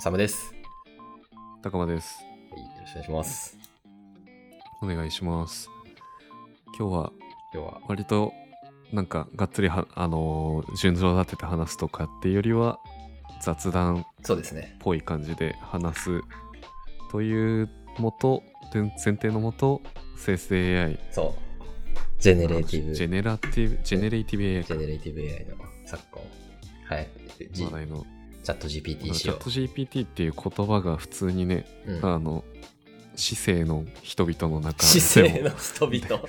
おさむです。高間です。はい、よろしくお願いします。お願いします。今日は今日は、割となんかがっつりはあのー順序立てて話すとかっていうよりは雑談っそうですね。ぽい感じで話すというもと前前提のもと生成 AI そう。ジェネレーティブ、ジェネラティブジェネレーティブ AI ジェネレーティブ AI の昨今、はい、話題のチャット GPT 仕様チャッ。ト GPT っていう言葉が普通にね、うんあの市政の人々の中姿勢でもの人々。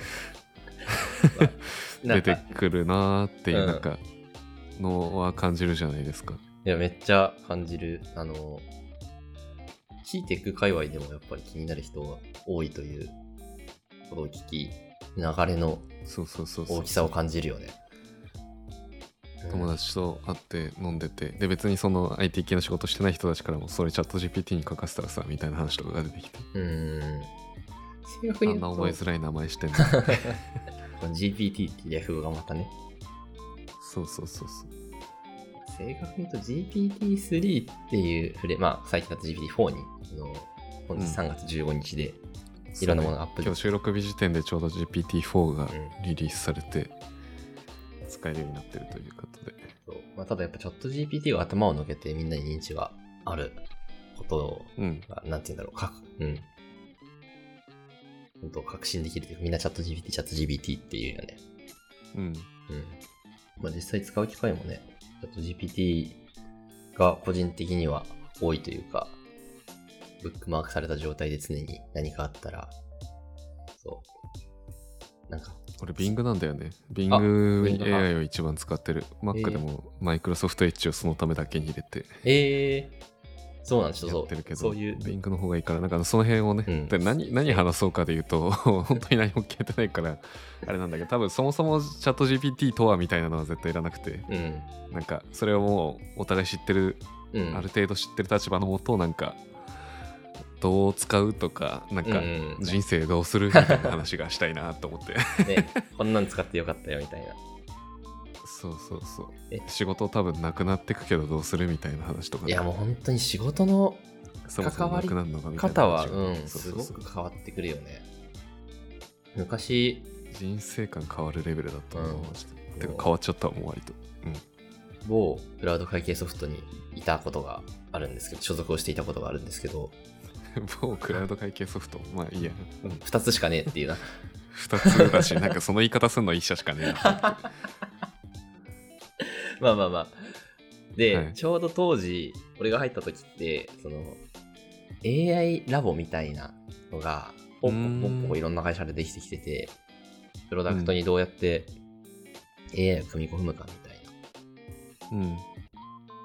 出てくるなーっていううんなんかのは感じるじゃないですか。いや、めっちゃ感じる。あの、キーテック界隈でもやっぱり気になる人が多いということを聞き、流れのそうそうそうそう大きさを感じるよね。友達と会って飲んでてで別にその IT 系の仕事してない人たちからもそれチャット GPT に書かせたらさみたいな話とかが出てきて。うん。うん。正確にあんな覚えづらい名前してんの GPT っていうヤフーがまたね、そうそうそうそう。正確に言うと GPT-3 っていうフレ、まあ最近だと GPT-4 に、あの本日うん。3月15日でいろんなものがアップ今日収録日時点でちょうど GPT-4 がうん。リリースされて使えるようになってるということでそうまあ、ただやっぱチャット GPT が頭を抜けてみんなに認知があることうんが、なんて言うんだろう、かうん。本当確信できるというか、みんなチャット GPT、チャット GPT っていうよね。うんうん。まあ実際使う機会もね、チャット GPT が個人的には多いというか、ブックマークされた状態で常に何かあったら、そう。なんか、俺 Bing なんだよね。Bing AI を一番使ってる。Mac でも Microsoft Edge をそのためだけに入れてえー、そうなんですよ、やってるけど、そういう、Bing の方がいいから、なんかその辺をね、うん。で何何話そうかで言うと、本当に何も聞けてないから、あれなんだけど、多分そもそもチャット GPT とはみたいなのは絶対いらなくて、うん。なんかそれをもうお互い知ってる、うん。ある程度知ってる立場のもと、なんか、どう使うとか、なんか、人生どうするみたいな話がしたいなと思って。ね、こんなん使ってよかったよみたいな。そうそうそうえ。仕事多分なくなってくけどどうするみたいな話とかね、いやもう本当に仕事のそもそもなくなるのかみたいな方は、すごく変わってくるよね。昔、人生観変わるレベルだったな、うん。てか変わっちゃったもう割と。うん。某クラウド会計ソフトにいたことがあるんですけど、所属をしていたことがあるんですけど、某クラウド会計ソフト。まあいいや。うん。2つしかねえっていうな。二つだし、なんかその言い方すんの一社しかねえな。まあまあまあ。で、はいちょうど当時、俺が入った時って、その、AI ラボみたいなのが、ポンポンポンポンいろんな会社でできてきてて、プロダクトにどうやって AI を組み込むかみたいな。うん。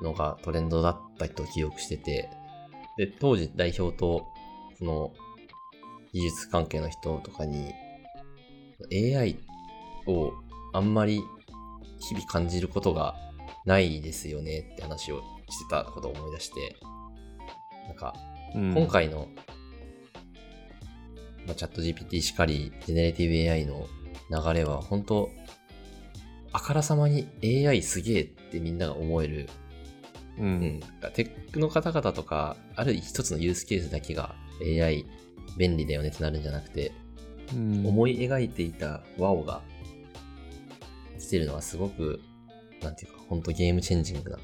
のがトレンドだったと記憶してて、で、当時代表と、その、技術関係の人とかに、AI をあんまり日々感じることがないですよねって話をしてたことを思い出して、なんか、うん。今回の、まあ、チャット GPT しかり、ジェネレティブ AI の流れは、本当あからさまに AI すげえってみんなが思えるう。うんん、テックの方々とか、ある一つのユースケースだけが AI 便利だよねってなるんじゃなくて、うん。思い描いていた WOW が来てるのはすごく、なんていうか、本当ゲームチェンジングな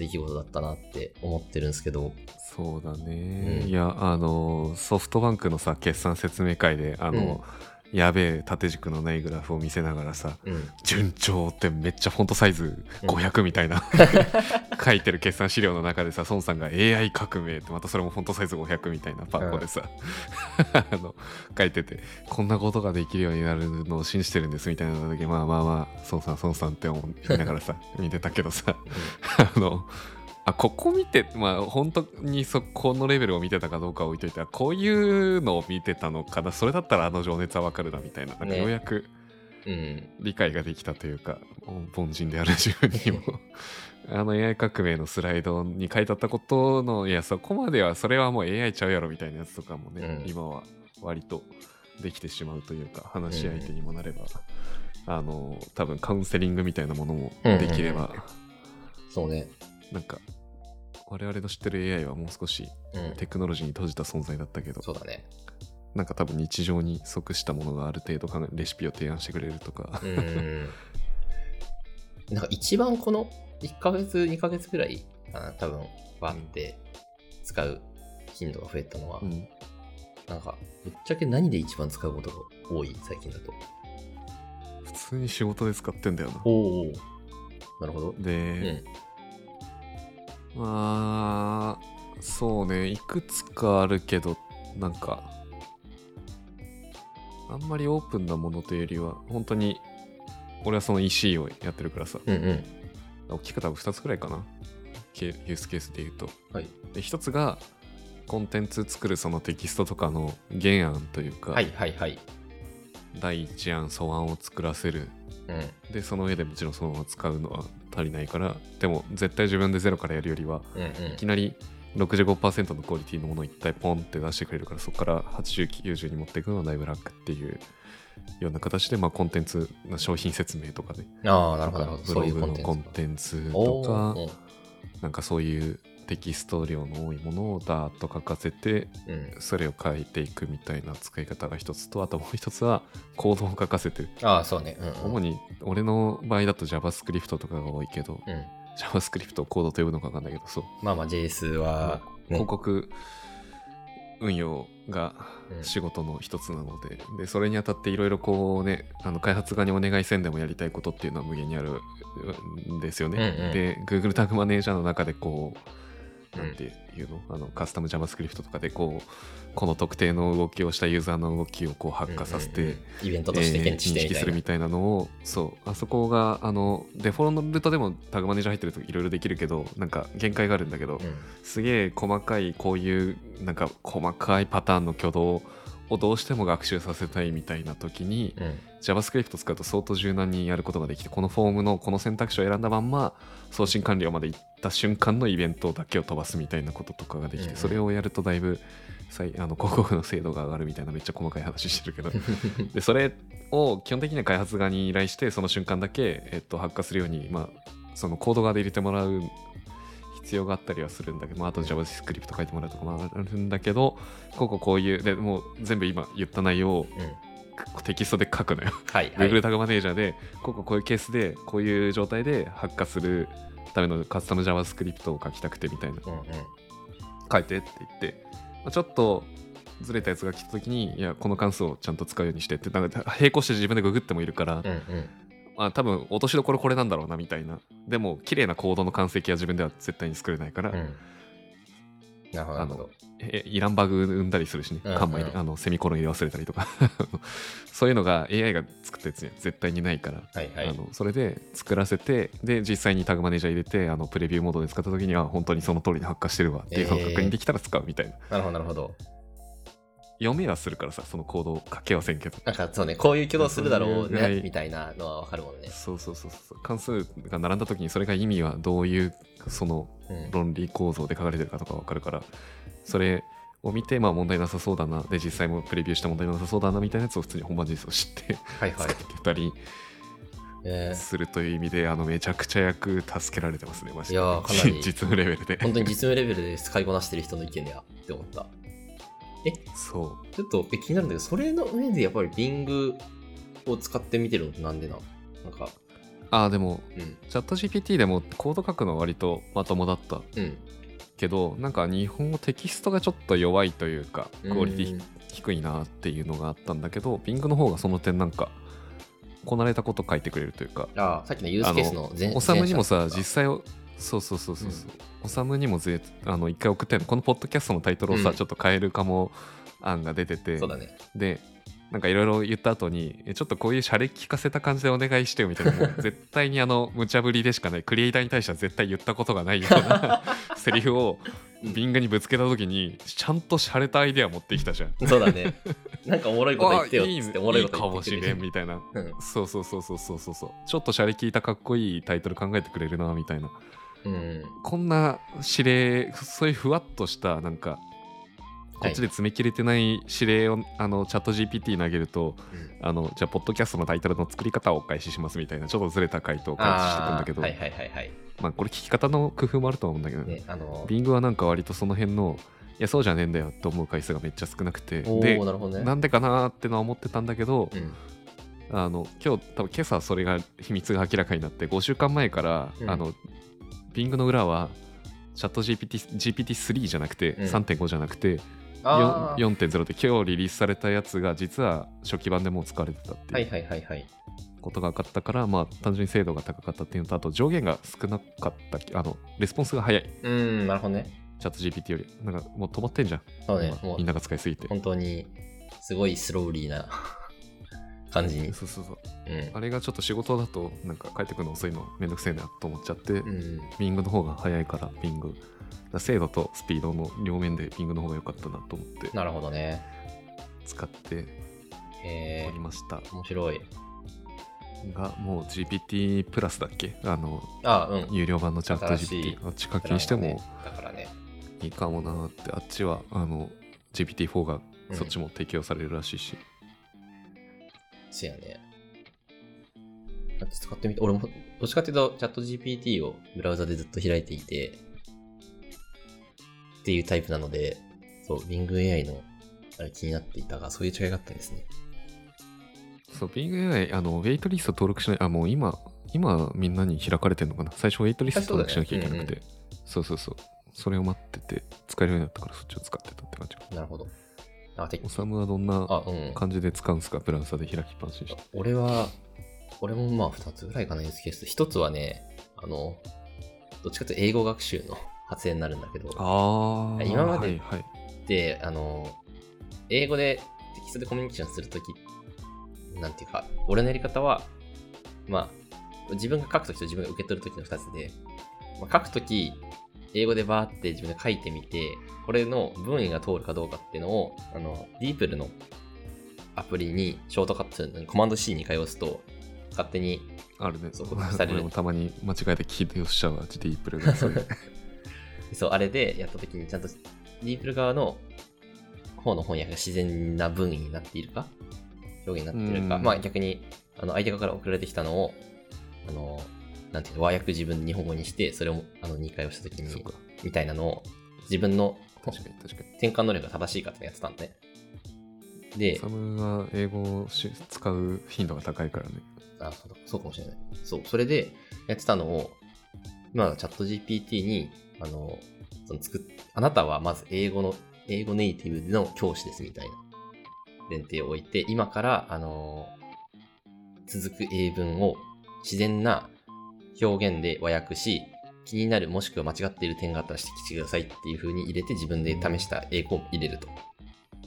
出来事だったなって思ってるんですけど、そうだね、うん。いやあのソフトバンクのさ決算説明会であの、やべえ縦軸のないグラフを見せながらさうん。順調ってめっちゃフォントサイズ500みたいな、書いてる決算資料の中でさ孫さんが AI 革命ってまたそれもフォントサイズ500みたいなパンコでさ、あの書いててこんなことができるようになるのを信じてるんですみたいな時まあまあまあ孫さん孫さんって思いながらさ見てたけどさ あのあここ見てまあ本当にそこのレベルを見てたかどうかは置いといてこういうのを見てたのかな。それだったらあの情熱はわかるなみたいな。なんかね。ようやくうん。理解ができたというか凡人である自分にも。あの AI 革命のスライドに書いてあったことのいやそこまではそれはもう AI ちゃうやろみたいなやつとかもね、うん。今は割とできてしまうというか話し相手にもなれば、あの多分カウンセリングみたいなものもできれば、そうね。なんか我々の知ってる AI はもう少しうん。テクノロジーに閉じた存在だったけどそうだね。なんか多分日常に即したものがある程度考えレシピを提案してくれるとかう、ん。なんか一番この1ヶ月、2ヶ月ぐらいかな、多分、バって使う頻度が増えたのは、うん、なんか、ぶっちゃけ何で一番使うことが多い最近だと？普通に仕事で使ってんだよな。おお。なるほど。で、うん。まあそうねいくつかあるけどなんかあんまりオープンなものというよりは本当に俺はその EC をやってるからさうんうん。大きく多分2つくらいかなケユースケースで言うとはい。で1つがコンテンツ作るそのテキストとかの原案というか、はいはいはい。第一案素案を作らせるうん。でその上でもちろんそのまま使うのは足りないからでも絶対自分でゼロからやるよりはうんうん。いきなり65%のクオリティのものを一体ポンって出してくれるからそこから8090に持っていくのはだいぶ楽っていうような形で、まあ、コンテンツの商品説明とかでああ、なるほど。ブログのコンテンツとかーなんかそういうテキスト量の多いものをダーッと書かせてうん。それを書いていくみたいな使い方が一つとあともう一つはコードを書かせてああ、そうね。うん、うん。主に俺の場合だと JavaScript とかが多いけどうん。JavaScript をコードと呼ぶのか分かんないけどそうまあまあ JS は、ね広告運用がうん仕事の一つなので,、でそれにあたっていろいろこうねあの開発側にお願いせんでもやりたいことっていうのは無限にあるんですよね。うんうんで Google タグマネージャーの中でこううんなんていうの,、あのカスタム JavaScript とかでこうこの特定の動きをしたユーザーの動きをこう発火させて、イベントとして検知認識。するみたいなのをそう。あそこがあのデフォルトでもタグマネージャー入ってるといろいろできるけどなんか限界があるんだけど、うん。すげえ細かいこういうなんか細かいパターンの挙動をどうしても学習させたいみたいな時に、うん。JavaScript 使うと相当柔軟にやることができてこのフォームのこの選択肢を選んだまんま送信完了まで行った瞬間のイベントだけを飛ばすみたいなこととかができて、うん。うんそれをやるとだいぶあの広告の精度が上がるみたいなめっちゃ細かい話してるけど。でそれを基本的には開発側に依頼してその瞬間だけ、えっと、発火するように、まあ、そのコード側で入れてもらう必要があったりはするんだけど、まあ、あと JavaScript 書いてもらうとかもあるんだけどこうこうこういうでもう全部今言った内容をうん。テキストで書くのよ。はいはい。Google タグマネージャーでこうこうこういうケースでこういう状態で発火するためのカスタム JavaScript を書きたくてみたいなうんうん。書いてって言って、まあちょっとずれたやつが来た時にいやこの関数をちゃんと使うようにしてってなんか並行して自分でググってもいるから、うんうん。まあ多分落としどころこれなんだろうなみたいなでも綺麗なコードの完成形は自分では絶対に作れないから、うん。なるほどなるほど。えいらんバグ生んだりするしね、うんうんカンマあのセミコロン入れ忘れたりとか そういうのが AI が作ったやつには絶対にないから、はいはいあ。のそれで作らせてで実際にタグマネージャー入れてあのプレビューモードで使った時には本当にその通りに発火してるわっていうのをえー確認できたら使うみたいな、なるほどなるほど。読めはするからさそのコードを書けはせんけどなんかそうね、こういう挙動するだろうね、みたいなのはわかるもんね。そうそうそうそう関数が並んだ時にそれが意味はどういうそのうん。論理構造で書かれてるかとか分かるからそれを見てまあ問題なさそうだなで実際もプレビューした問題なさそうだなみたいなやつを普通に本番実装知ってはいはい使っ。てたりえーするという意味であのめちゃくちゃ役助けられてますねマジでいやーかなり 実務レベルで本当に実務レベルで使いこなしてる人の意見だよって思った。そう。ちょっとえ気になるんだけど、それの上でやっぱり Bing を使ってみてるのってなんでななんか、ああでもうん。チャット GPT でもコード書くのは割とまともだったうん。けどなんか日本語テキストがちょっと弱いというかクオリティうん低いなっていうのがあったんだけど Bing の方がその点なんかこなれたこと書いてくれるというかああ、さっきのユースケースの前おさむにもさ実際をそうそうそうそうそうおさむにもぜあの一回送ってんの。このポッドキャストのタイトルをさ、うん。ちょっと変えるかも案が出てて。そうだね。でなんかいろいろ言った後にえちょっとこういうシャレ聞かせた感じでお願いしてよみたいな。もう絶対にあの無茶ぶりでしかないクリエイターに対しては絶対言ったことがないような セリフをビングにぶつけた時にちゃんとシャレたアイデア持ってきたじゃん。そうだね。なんかおもろいこと言ってよっっておもろいいいかもしこと言ってくれる。れんみたいな。うん。そうそうそうそうそうそうそう。ちょっとシャレ聞いたかっこいいタイトル考えてくれるなみたいなうん。こんな指令そういうふわっとしたなんかこっちで詰め切れてない指令をあのチャット GPT に投げるとうんあのじゃあポッドキャストのタイトルの作り方をお返ししますみたいなちょっとずれた回答を開始してたんだけど、あーはいはいはいはい。まあこれ聞き方の工夫もあるとは思うんだけどねね、あの、Bing はなんか割とその辺のいやそうじゃねえんだよと思う回数がめっちゃ少なくておでー、なね。なんでかなーってのは思ってたんだけど、うん。あの今日多分今朝それが秘密が明らかになって5週間前から、うんあの Bing の裏はチャット GPT GPT3 じゃなくて、うん。3.5じゃなくてあー。4 4.0で今日リリースされたやつが実は初期版でもう使われてたってはいいうはいはいはい。ことが分かったから、まあ単純に精度が高かったっていうのとあと上限が少なかったあのレスポンスが早い。うん、なるほどね。チャット GPT より。なんかもう止まってんじゃん。そうね、みんなが使いすぎて。本当に、すごいスローリーな感じに。そうそうそううん。あれがちょっと仕事だとなんか帰ってくるの遅いのめんどくせえなと思っちゃって、うん。Bing の方が早いからだから精度とスピードの両面で Bing の方が良かったなと思ってなるほどね。使っており、ました面白い。がもう GPT プラスだっけ？あのあ、うん。有料版のチャット GPT あっち課金してもだからね。いいかもなってあっちはあの GPT4 がうんそっちも提供されるらしいし、そうやね。だって使ってみて、俺も、どっちかっていうと、チャット GPT をブラウザでずっと開いていて、っていうタイプなので、そう、Bing AI の、あれ気になっていたが、そういう違いがあったんですね。そう Bing AI あのウェイトリスト登録しないあもう今今みんなに開かれてるのかな？最初ウェイトリスト登録しなきゃいけなくてそう,、そうそうそれを待ってて使えるようになったからそっちを使ってたって感じなるほど。あ、ておさむはどんなあ、うん。感じで使うんすか？ブラウザで開きっぱなしにして。俺は、俺もまあ2つぐらいかな、ユースケース。1つはね、あの、どっちかというと英語学習の発言になるんだけど、ああ今まではいはい。で、あの、英語でテキストでコミュニケーションするとき、なんていうか、俺のやり方は、まあ、自分が書くときと自分が受け取るときの2つで、まあ、書くとき、英語でバーって自分で書いてみて、これの文意が通るかどうかっていうのを、あの、ディープルのアプリにショートカット、コマンド C に通すと、勝手に、あるね。そうこうされる。俺もたまに間違えて聞いてよっしゃわディープルが。そうあれでやったときにちゃんとディープル側の方の翻訳が自然な文意になっているか、表現になっているか、うん。まあ逆に、あの、相手側から送られてきたのを、あの、なんていうの、和訳自分で日本語にして、それをあの2回押したときにみたいなのを、自分の確かに確かに転換能力が正しいかってやってたんで。でサ、ムは英語をし使う頻度が高いからねあそうだそうかもしれない。そう、それでやってたのを、今、チャット GPT に、あの、その作っ、あなたはまず英語の、英語ネイティブの教師ですみたいな前提を置いて、今から、あの、続く英文を自然な表現で和訳し、気になるもしくは間違っている点があったら指摘してくださいっていう風に入れて自分で試した英語を入れると。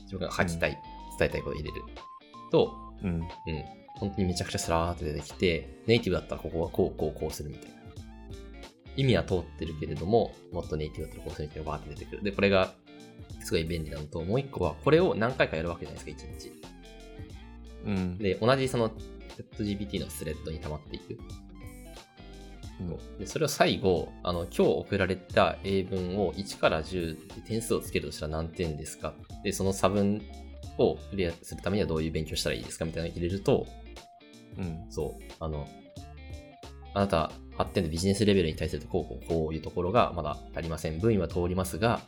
自分が書きたい、伝えたいことを入れる。と、うんうん。本当にめちゃくちゃスラーって出てきて、ネイティブだったらここはこうこうこうするみたいな。意味は通ってるけれども、もっとネイティブだったらこうするみたいなバーって出てくる。で、これがすごい便利なのと、もう一個は、これを何回かやるわけじゃないですか、一日。うんで、同じその、ZGPT のスレッドに溜まっていく。うんで、それを最後、あの、今日送られた英文を1から10で点数をつけるとしたら何点ですか？で、その差分をクリアするためにはどういう勉強したらいいですかみたいなのを入れると、うんそう、あの、あなた8点でビジネスレベルに対するとこうこうこういうところがまだ足りません。文意は通りますが、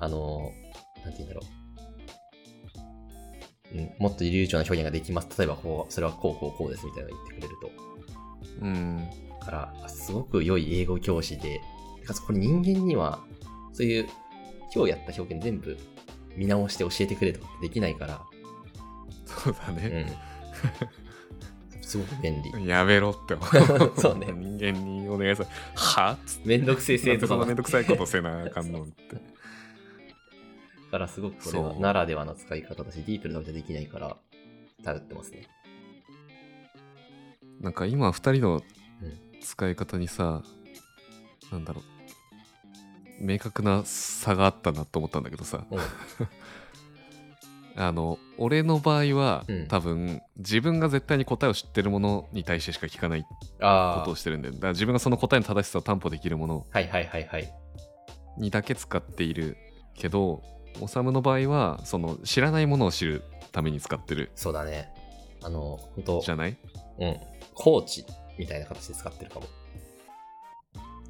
あの、なんて言うんだろう。うん、もっと流暢な表現ができます。例えばこう、それはこうこうこうですみたいなのを言ってくれると。うんだから、あすごく良い英語教師で、かつこれ人間には、そういう、今日やった表現全部見直して教えてくれとかできないから、そうだうね、ん。すごく便利。やめろって思う。そうね。人間にお願いする。は？っめんどくせえ生徒さんめんどくさいことせなあかんのって。だからすごくこれはならではの使い方だし、ディープルだけできないから、頼ってますね。なんか今2人のうん使い方にさ、なんだろう明確な差があったなと思ったんだけどさうん。あの俺の場合は、うん多分自分が絶対に答えを知ってるものに対してしか聞かないことを。してるんだよだから自分がその答えの正しさを担保できるもの。にだけ使っているけどオサムの場合はその知らないものを知るために使ってるそうだね。あの、本当じゃない？うん。コーチみたいな形で使ってるかも。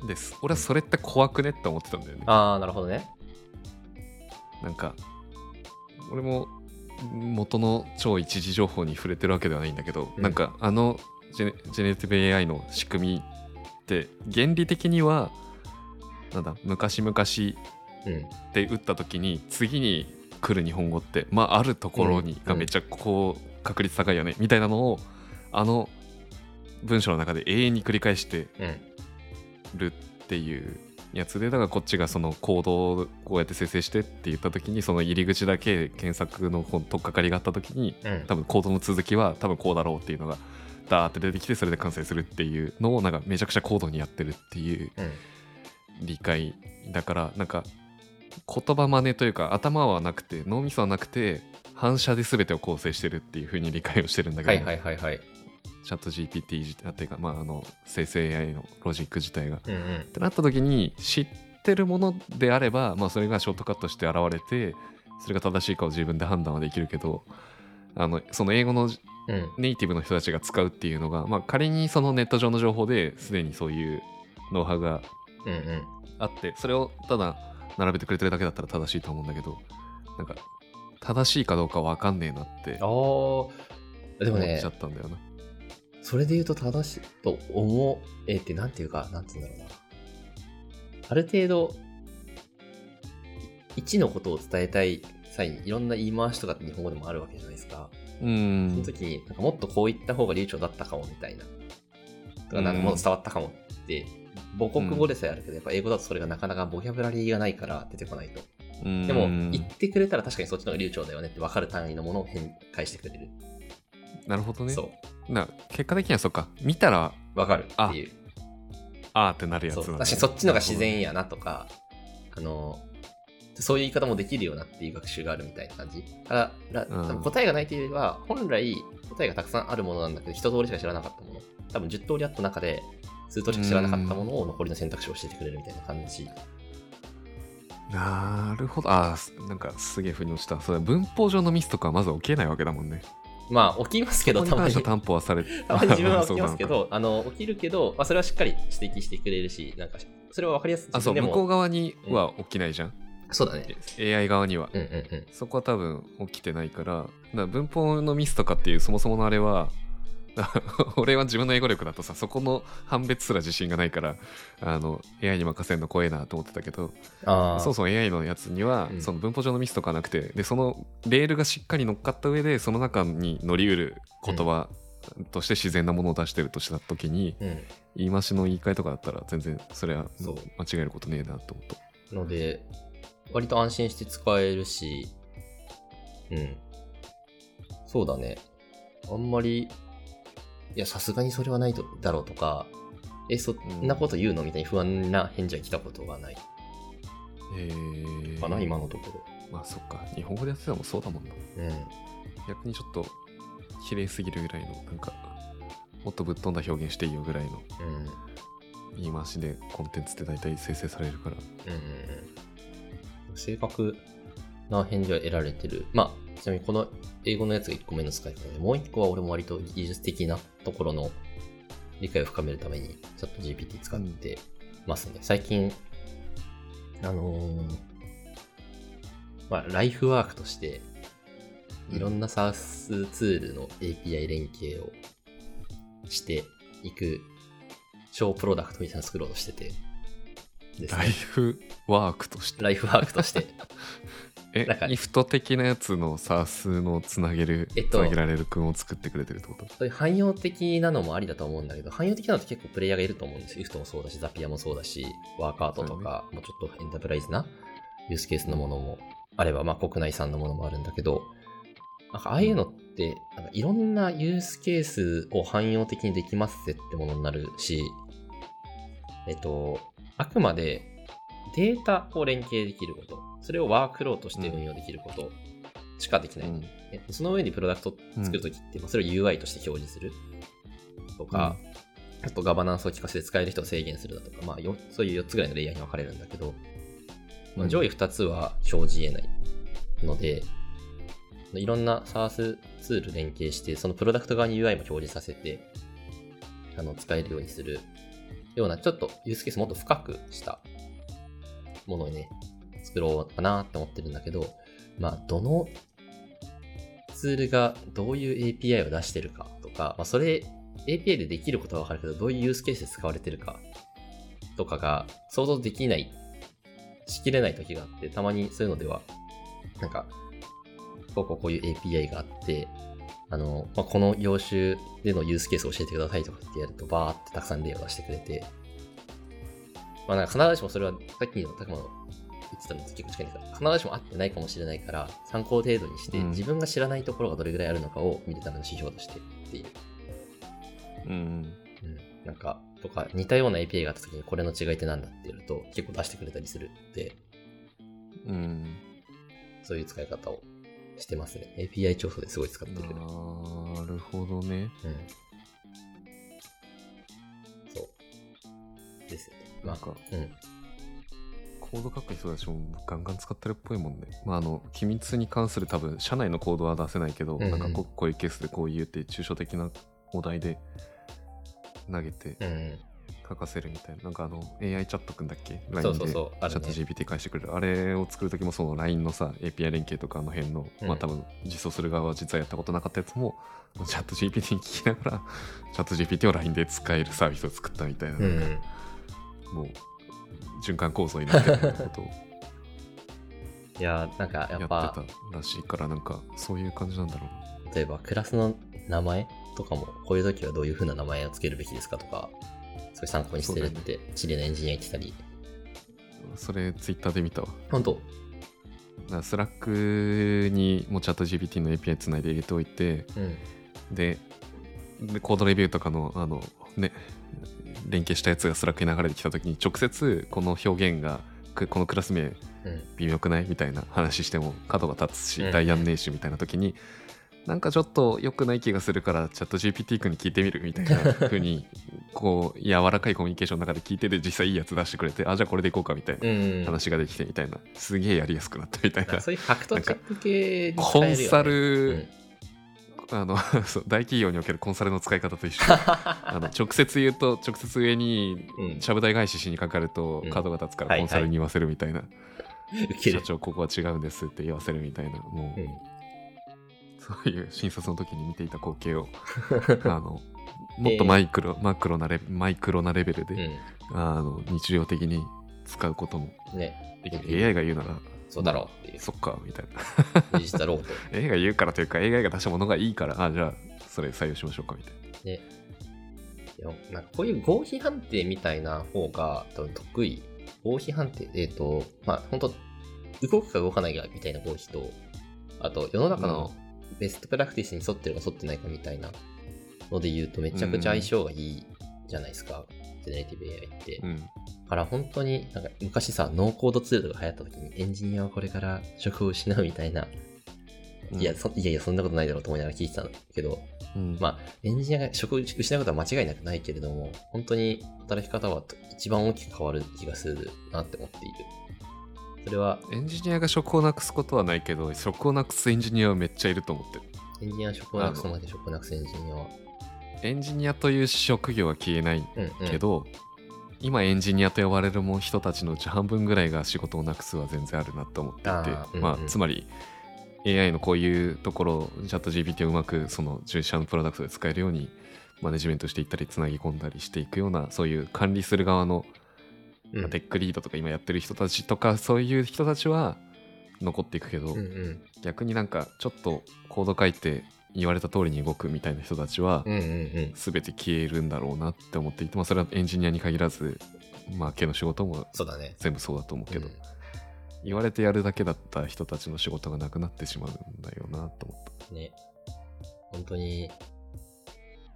です俺はそれって怖くねって思ってたんだよねああ、なるほどね。なんか俺も元の超一時情報に触れてるわけではないんだけど、うんなんかあのジェネジェネレティブ AI の仕組みって原理的にはなんだ昔々うん。で打った時に次に来る日本語ってまああるところにうんがめっちゃこう確率高いよねみたいなのをあの文章の中で永遠に繰り返してうん。るっていうやつでだからこっちがそのコードをこうやって生成してって言った時にその入り口だけ検索の取っかかりがあった時にうん。多分コードの続きは多分こうだろうっていうのがダーって出てきてそれで完成するっていうのをなんかめちゃくちゃ高度にやってるっていううん。理解だからなんか言葉真似というか頭はなくて脳みそはなくて反射で全てを構成してるっていう風に理解をしてるんだけど、はいはいはいはい。チャット GPT 自体っていうか、まあ、あの生成 AI のロジック自体が。っうんうん。てなった時に知ってるものであれば、まあ、それがショートカットして現れてそれが正しいかを自分で判断はできるけどあのその英語のうん。ネイティブの人たちが使うっていうのが、まあ、仮にそのネット上の情報ですでにそういうノウハウがうんうん。あってそれをただ並べてくれてるだけだったら正しいと思うんだけどなんか正しいかどうか分かんねえなってあ思あ。でもねっちゃ、ったんだよな。それで言うと正しいと思えて、なんていうか、なんていうんだろうな。ある程度、1のことを伝えたい際に、いろんな言い回しとかって日本語でもあるわけじゃないですか。うそのん時に、なんかもっとこう言った方が流暢だったかもみたいな。とか、なんかもっと伝わったかもって、母国語でさえあるけど、やっぱ英語だとそれがなかなかボキャブラリーがないから出てこないと。でも、言ってくれたら確かにそっちの方が流暢だよねって分かる単位のものを返返してくれる。なるほどね。そう。な結果的にはそっか見たら分かるっていう。あーってなるやつだ確かにそっちのが自然やなとか、あの、そういう言い方もできるよなっていう学習があるみたいな感じ。から答えがないというよりは、本来答えがたくさんあるものなんだけど、一通りしか知らなかったもの。多分10通りあった中で、数通りしか知らなかったものを残りの選択肢を教えてくれるみたいな感じ。なるほどあーすなんかすげえ腑に落ちたそれ文法上のミスとかはまず起きないわけだもんねまあ、起きますけど、たまに担保はされ たまに自分は起きますけど、あの、起きるけど、まあ、それはしっかり指摘してくれるし、なんか、それは分かりやすい。あそう向こう側には起きないじゃん、そうだね。AI 側には、うんうんうん。そこは多分起きてないからだから文法のミスとかっていうそもそものあれは 俺は自分の英語力だとさそこの判別すら自信がないからあの AI に任せるの怖えなと思ってたけど。そもそも AI のやつには、うんその文法上のミスとかなくてでそのレールがしっかり乗っかった上でその中に乗りうる言葉として自然なものを出してるとした時に、うん。言い回しの言い換えとかだったら全然それは間違えることねえなと思ったので、割と安心して使えるし、うん。そうだね。あんまり、いや、さすがにそれはないとだろうとか、え、そんなこと言うのみたいに不安な返事は来たことがないえー、かな、今のとこまあそっか日本語でやってたのもそうだもんなろ。うん。逆にちょっと綺麗すぎるぐらいのなんかもっとぶっ飛んだ表現していいよぐらいのうん。言い回しでコンテンツって大体生成されるからうんうんうん。正確な返事は得られてる。まあ、ちなみにこの英語のやつが1個目の使い方で、もう1個は俺も割と技術的なところの理解を深めるために、チャット GPT 使ってますね。最近、あのーまあ、ライフワークとして、いろんな SaaS ツールの API 連携をしていく小プロダクトみたいなの作ろうとしてて、ですライね。フワークとしてライフワークとして。えなんか IFT 的なやつの SARS のつなげる、えっとつなげられる君を作ってくれてるってこと？そういう汎用的なのもありだと思うんだけど、汎用的なのって結構プレイヤーがいると思うんですよ。IFT もそうだし、ザピアもそうだし、ワーカートとか、もうちょっとエンタープライズなユースケースのものもあれば、まあ国内産のものもあるんだけど、なんかああいうのって、なんかいろんなユースケースを汎用的にできますぜってものになるし、えっと、あくまでデータを連携できること、それをワークフローとして運用できることしかできない。うん。えその上にプロダクトを作るときって、まあそれを UI として表示する。とか、あとガバナンスを効かせて使える人を制限するだとか、まあ、よそういう4つぐらいのレイヤーに分かれるんだけど、まあ、うん。上位2つは生じ得ない。ので、いろんな SARS ツール連携して、そのプロダクト側に UI も表示させて、あの、使えるようにするような、ちょっとユースケースもっと深くしたものをね、作ろうかなって思ってるんだけど、まあ、どのツールがどういう API を出してるかとか、まあ、それ API でできることはわかるけど、どういうユースケースで使われてるかとかが想像できない、しきれない時があって、たまにそういうのでは、なんか、こうこうこういう API があって、あの、まあ、この業種でのユースケースを教えてくださいとかってやると、バーってたくさん例を出してくれて、まあ、なんか必ずしもそれはさっきの、たくまの言ってたのと結構近いんですが、必ずしも合ってないかもしれないから、参考程度にして、うん自分が知らないところがどれぐらいあるのかを見るための指標としてっていう。うんうん。なんか、とか、似たような API があった時にこれの違いってなんだってやると、結構出してくれたりするので、うんそういう使い方をしてますね。API 調査ですごい使ってる。なるほどねうん。そう。ですよね。まあ、なんかうん。コード書く人たちもガンガン使ってるっぽいもんね。まあ、あの、機密に関する多分、社内のコードは出せないけど、うんうんなんかここういうケースでこう言うって、抽象的なお題で投げてうん。書かせるみたいな。なんかあの、AI チャットくんだっけ ?LINE でチャット。GPT 返してくれる。あれを作るときもその LINE のさ、API 連携とかあの辺の、うんまあ多分実装する側は実はやったことなかったやつも、チャット GPT に聞きながら、チャット GPT を LINE で使えるサービスを作ったみたいな、うん。もう循環構造になってるみたいなことを いや、なんかややってっぱ、たらしいから、なんかそういう感じなんだろう。例えばクラスの名前とかも、こういう時はどういう風な名前をつけるべきですかとか、それ参考にしてるっそうて、チームのエンジニア言ってたり。それツイッターで見たわ。本当？なスラックにもチャット GPT の API つないで入れておいて、うん。で、でコードレビューとかの、あの、ね、連携したやつがスラックに流れてきたときに、直接この表現が、くこのクラス名うん。微妙くないみたいな話しても角が立つし、うんダイアンネーシュみたいな時に、なんかちょっと良くない気がするから、チャット GPT 君に聞いてみるみたいな風に、こう、柔らかいコミュニケーションの中で聞いてて、実際いいやつ出してくれて、あ、じゃあこれでいこうかみたいなうん。話ができてみたいな、すげえやりやすくなったみたいな。そういうファクトチェック系にコ。ンサうルん、あの 大企業におけるコンサルの使い方と一緒。あの直接言うと直接上にうん。ちゃぶ台返ししにかかるとうん。角が立つからコンサルに言わせるみたいな。社長ここは違うんですって言わせるみたいなもう、うん。そういう診察の時に見ていた光景を あのもっとマイクロ、マクロなレマイクロなレベルで、あの日常的に使うこともうん。ね。できる。AI が言うならそうだろうっていう。そっかみたいな事実だろうと。AI が言うからというか AI が出したものがいいからあじゃあそれ採用しましょうかみたいなね。いやなんかこういう合否判定みたいな方が多分得意。合否判定、えっ、と、まあ本当動くか動かないかみたいな合否と、あと世の中のベストプラクティスに沿ってるか沿ってないかみたいなので言うとめちゃくちゃ相性がいいじゃないですか。ジェネレティブ AI って。うんだから本当になんか昔さ、ノーコードツールが流行った時にエンジニアはこれから職を失うみたいな、いやそいやいや、そんなことないだろうと思いながら聞いてたんだけど、うんまあ、エンジニアが職を失うことは間違いなくないけれども、本当に働き方は一番大きく変わる気がするなって思っている。それは、エンジニアが職をなくすことはないけど、職をなくすエンジニアはめっちゃいると思ってる。エンジニアは職をなくすまで職をなくすエンジニアは。エンジニアという職業は消えないうん、うん。けど、今エンジニアと呼ばれる人たちのうち半分ぐらいが仕事をなくすは全然あるなと思っていて、あーうんまあうんつまり AI のこういうところをチャット GPT をうまくその従者のプロダクトで使えるようにマネジメントしていったりつなぎ込んだりしていくようなそういう管理する側のうん、まあテックリードとか今やってる人たちとかそういう人たちは残っていくけど、うんうん。逆になんかちょっとコード書いて言われた通りに動くみたいな人たちはうんうんうん。全て消えるんだろうなって思っていて、まあ、それはエンジニアに限らず、まあ、系の仕事もそうだね。全部そうだと思うけど、うん言われてやるだけだった人たちの仕事がなくなってしまうんだよなと思った。ね。本当に、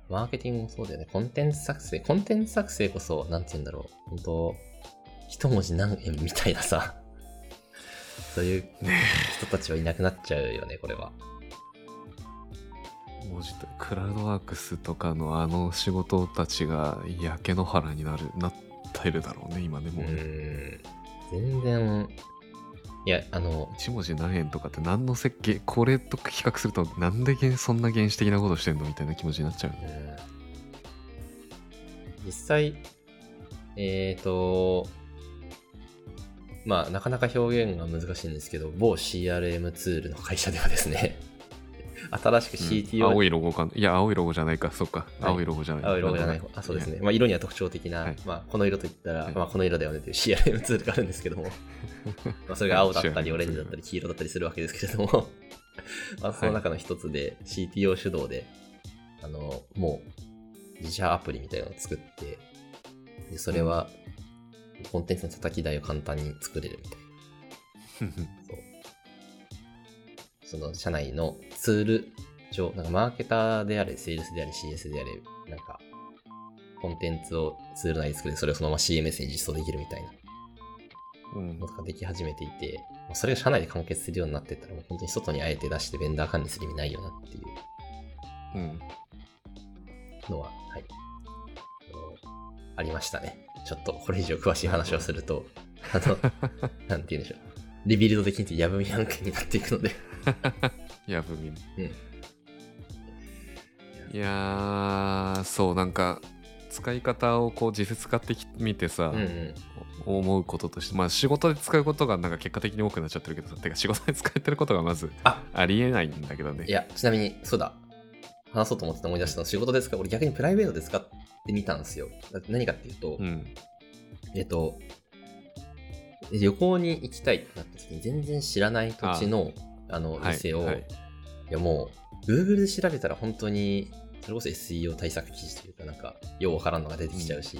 マーケティングもそうだよね。コンテンツ作成。コンテンツ作成こそ、なんて言うんだろう。本当一文字何円みたいなさ。そういう人たちはいなくなっちゃうよね、これは。文字とクラウドワークスとかのあの仕事たちが焼け野原になるなってるだろうね今でうもね、ーん。全然、いや、あの、1文字何円とかって何の設計これと比較するとなんで原そんな原始的なことしてんのみたいな気持ちになっちゃう。うん。実際、えっ、と、まあ、なかなか表現が難しいんですけど、某 CRM ツールの会社ではですね、新しく CTO、青いロゴか。いや青いロゴじゃないか。そっか、はい。青いロゴじゃない。青いロゴじゃない。方、あ、そうですね。まあ、色には特徴的な、はい。まあ、この色といったら、はい。まあ、この色だよねという CRM ツールがあるんですけども、まあ、それが青だったり、オレンジだったり、黄色だったりするわけですけれども、まあ、その中の一つで CTO 主導で、あの、もう、自社アプリみたいなのを作って、でそれは、コンテンツの叩き台を簡単に作れるみたいな。その社内のツール上、なんかマーケターであれ、セールスであれ、CS であれ、なんか、コンテンツをツール内で作れて、それをそのまま CMS に実装できるみたいなうんのができ始めていて、まあそれが社内で完結するようになってったら、もう本当に外にあえて出してベンダー管理する意味ないよなっていううんのは、はい。ありましたね。ちょっとこれ以上詳しい話をすると、あの、なんて言うんでしょう。リビルドできんとやぶみ案件になっていくので、やぶみねうん。いやーそうなんか使い方をこう実際使ってきみてさ、うんうん。思うこととしてまあ仕事で使うことがなんか結果的に多くなっちゃってるけどさてか仕事で使えてることがまずあ、ありえないんだけどねいや、ちなみに、そうだ。話そうと思ってた思い出したの、仕事で使う、俺逆にプライベートで使ってみたんですよ。何かっていうと、うんえっと、旅行に行きたいってなった時に全然知らない土地の、あの、はい店を、はい。いやもう、Google で調べたら本当に、それこそ SEO 対策記事というか、なんか、ようわからんのが出てきちゃうし、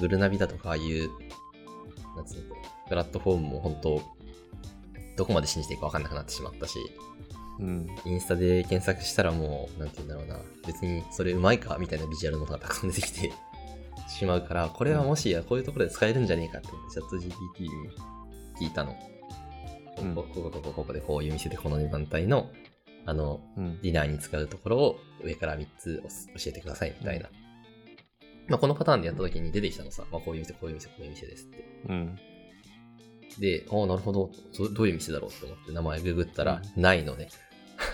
グルナビだとか、ああいう、なんつうの、プラットフォームも本当、どこまで信じていいかわかんなくなってしまったし、うん。インスタで検索したらもう、なんて言うんだろうな、別にそれうまいかみたいなビジュアルのものがたくさん出てきてしまうから、これはもしやこういうところで使えるんじゃねえかってチャット GPT に聞いたの。うんこここここここでこういう店でこの団体の、あの、うんディナーに使うところを上から3つ教えてくださいみたいな。まあ、このパターンでやった時に出てきたのさ、まあ、こういう店、こういう店、こういう店ですって。うんで、ああ、なるほどど、どういう店だろうって思って名前ググったら、ないのね。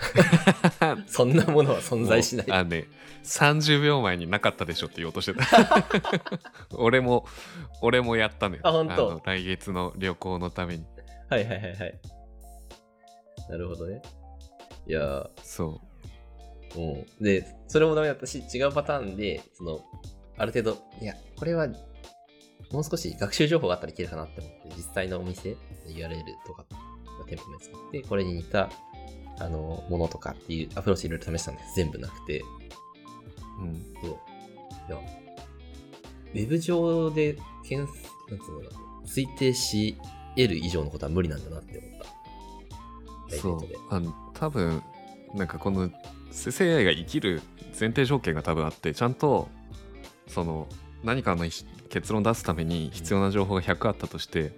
そんなものは存在しない。あのね30秒前になかったでしょって言おうとしてた 俺も俺もやったのよあ本当？の来月の旅行のためにはいはいはいはい。なるほどね。いやー、そうん。で、それもダメだったし、違うパターンで、その、ある程度、いや、これは、もう少し学習情報があったらいけるかなって思って、実際のお店、URL とか、店舗名使って、これに似た、あの、ものとかっていうアプローチいろいろ試したんです。全部なくて。う、うん、そう。いや、ウェブ上で、検なんつうのかな、推定し得る以上のことは無理なんだなって思った。そう。あの多分なんかこの生成 AI が生きる前提条件が多分あってちゃんとその何かの結論出すために必要な情報が100あったとして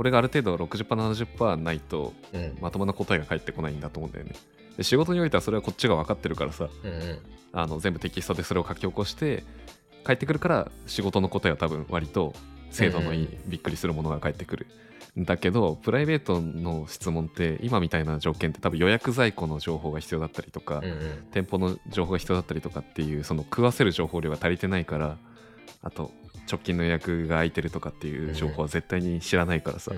これがある程度 60%70% ないとうん。まともな答えが返ってこないんだと思うんだよねで仕事においてはそれはこっちが分かってるからさうんうん。あの全部テキストでそれを書き起こして返ってくるから仕事の答えは多分割と精度のいい、うんびっくりするものが返ってくるんだけどプライベートの質問って今みたいな条件って多分予約在庫の情報が必要だったりとか、うんうん。店舗の情報が必要だったりとかっていうその食わせる情報量が足りてないからあと直近の予約が空いてるとかっていう情報は絶対に知らないからさ、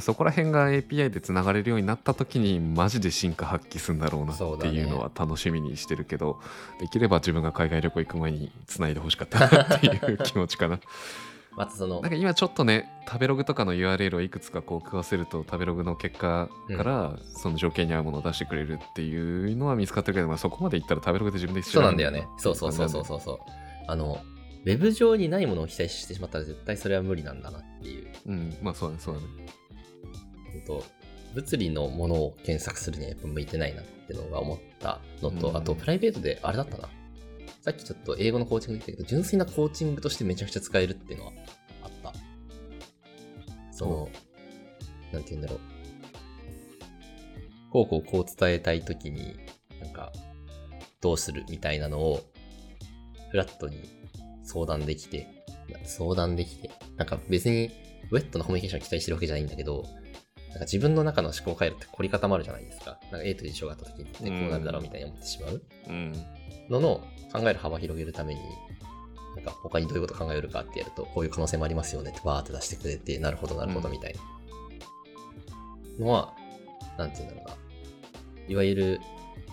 そこら辺が API でつながれるようになった時にマジで進化発揮するんだろうなっていうのは楽しみにしてるけど、できれば自分が海外旅行行く前につないでほしかったなっていう気持ちかな。またそのなんか今ちょっとね食べログとかの URL をいくつかこう食わせると食べログの結果からその条件に合うものを出してくれるっていうのは見つかってるけど、まあ、そこまでいったら食べログで自分でそうなんだよね。そうそうそうそうそう。そう。あの、ウェブ上にないものを期待してしまったら絶対それは無理なんだなっていう。うんまあそうだねそうだねと物理のものを検索するにはやっぱ向いてないなってのが思ったのと、うんあとプライベートであれだったな。さっきちょっと英語のコーチングで言ったけど、純粋なコーチングとしてめちゃくちゃ使えるっていうのはあった。その、なんて言うんだろう。こうこうこう伝えたいときに、なんか、どうするみたいなのを、フラットに相談できて、相談できて、なんか別に、ウェットなコミュニケーションを期待してるわけじゃないんだけど、なんか自分の中の思考回路って凝り固まるじゃないですか。なんか A という事象があった時に、ね、こうなるだろうみたいに思ってしまううん。のの考える幅を広げるために、なんか他にどういうこと考えるかってやると、こういう可能性もありますよねってバーって出してくれて、なるほどなるほどみたいなのは、なんていうんだろうな。いわゆる